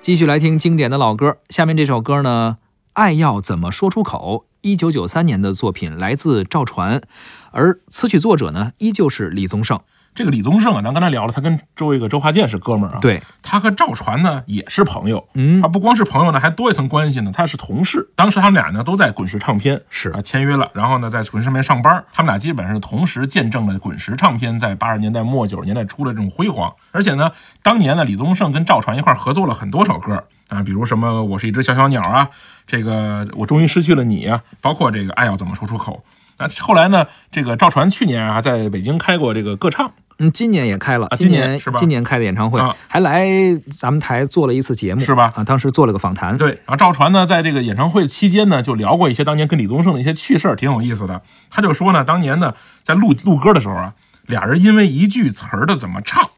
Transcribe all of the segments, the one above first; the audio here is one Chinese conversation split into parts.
继续来听经典的老歌，下面这首歌呢，《爱要怎么说出口》，一九九三年的作品，来自赵传，而词曲作者呢，依旧是李宗盛。这个李宗盛啊，咱刚才聊了，他跟周这个周华健是哥们儿啊。，对，他和赵传呢也是朋友。嗯他不光是朋友呢，还多一层关系呢，他是同事。当时他们俩呢都在滚石唱片是啊签约了，然后呢在滚石上面上班。他们俩基本上是同时见证了滚石唱片在八十年代末九十年代初的这种辉煌。而且呢，当年呢李宗盛跟赵传一块儿合作了很多首歌啊，比如什么我是一只小小鸟啊，这个我终于失去了你啊，包括这个爱要怎么说出口。那后来呢，这个赵传去年啊在北京开过这个歌唱。嗯，今年也开了，啊今今年是吧今年开的演唱会，啊还来咱们台做了一次节目，是吧啊，当时做了个访谈，对，然后赵传呢，在这个演唱会期间呢，就聊过一些当年跟李宗盛的一些趣事儿，挺有意思的。他就说呢，当年呢，在录录歌的时候啊，俩人因为一句词儿的怎么唱，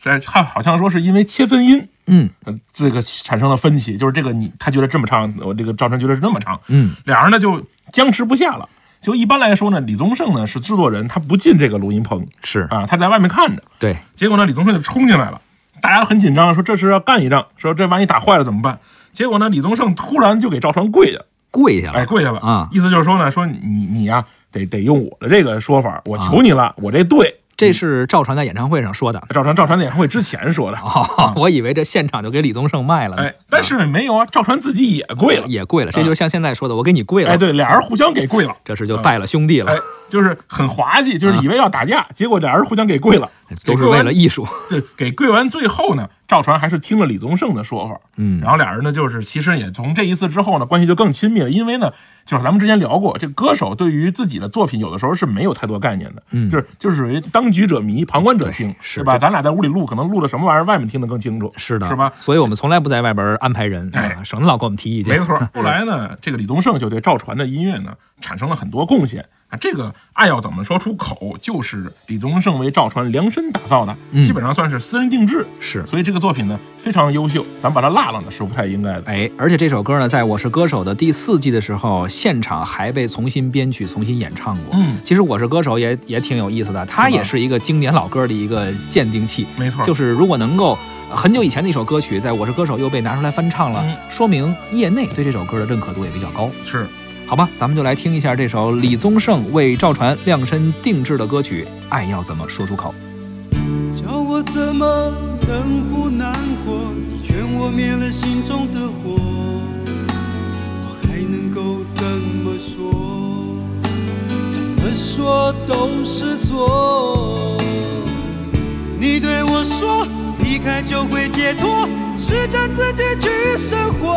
在他好像说是因为切分音，嗯呃，这个产生了分歧，就是这个你他觉得这么唱，我这个赵传觉得是那么唱，嗯，俩人呢就僵持不下了。就一般来说呢，李宗盛呢是制作人，他不进这个录音棚是啊，他在外面看着。对，结果呢，李宗盛就冲进来了，大家都很紧张，说这是要干一仗，说这万一打坏了怎么办？结果呢，李宗盛突然就给赵传跪下，跪下了，哎，跪下了啊意思就是说呢，说你你呀、得得用我的这个说法，我求你了，我这对。这是赵传在演唱会上说的。赵传赵传在演唱会之前说的，哦，我以为这现场就给李宗盛卖了呢，哎，但是没有啊，赵传自己也跪了，也跪了，这就是像现在说的，我给你跪了，哎，对，俩人互相给跪了，这是就拜了兄弟了。哎，，就是很滑稽，就是以为要打架，结果俩人互相给跪了，都是为了艺术。对，给跪完最后呢，赵传还是听了李宗盛的说法，嗯。然后俩人呢，就是其实也从这一次之后呢，关系就更亲密了，因为呢，就是咱们之前聊过，这歌手对于自己的作品有的时候是没有太多概念的，嗯。就是就是属于当局者迷，旁观者清，是吧？咱俩在屋里录，可能录的什么玩意儿，外面听得更清楚，是的，是吧？所以我们从来不在外边安排人，哎。啊省得老给我们提意见。没错。后来呢，这个李宗盛就对赵传的音乐呢产生了很多贡献啊。这个爱要怎么说出口，就是李宗盛为赵传量身打造的，基本上算是私人定制。是所以这个作品呢非常优秀，咱把它落了呢是不太应该的。哎，而且这首歌呢，在《我是歌手》的第四季的时候，现场还被重新编曲、重新演唱过。嗯其实《我是歌手也》也挺有意思的，它也是一个经典老歌的一个鉴定器。没错，就是如果能够呃很久以前的一首歌曲，在《我是歌手》又被拿出来翻唱了，嗯说明业内对这首歌的认可度也比较高。是。好吧，咱们就来听一下这首李宗盛为赵传量身定制的歌曲《爱要怎么说出口》。叫我怎么能不难过？你劝我灭了心中的火，我还能够怎么说？怎么说都是错。你对我说，离开就会解脱，试着自己去生活，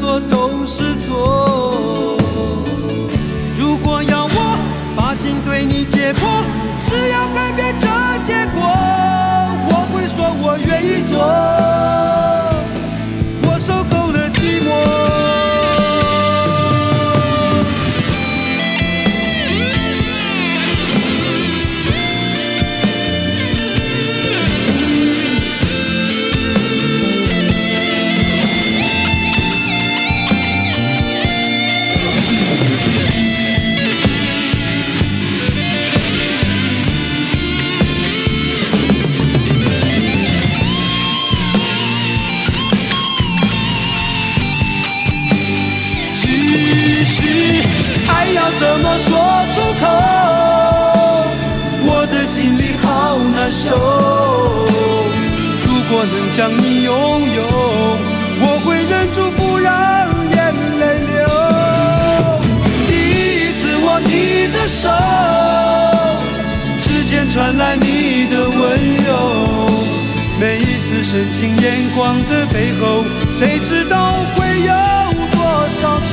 做都是错。怎么说出口？我的心里好难受。如果能将你拥有，我会忍住不让眼泪流。第一次握你的手，指尖传来你的温柔。每一次深情眼光的背后，谁知道会有多少愁，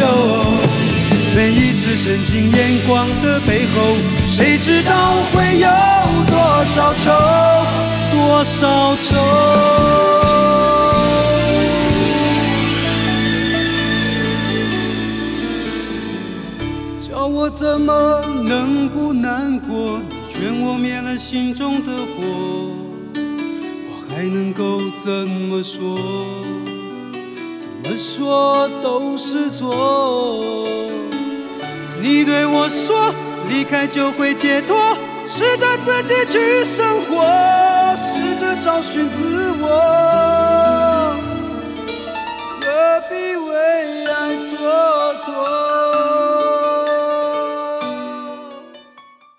一次深情眼光的背后，谁知道会有多少愁，多少愁。叫我怎么能不难过？你劝我灭了心中的火，我还能够怎么说？怎么说都是错。你对我说，离开就会解脱，试着自己去生活，试着找寻自我。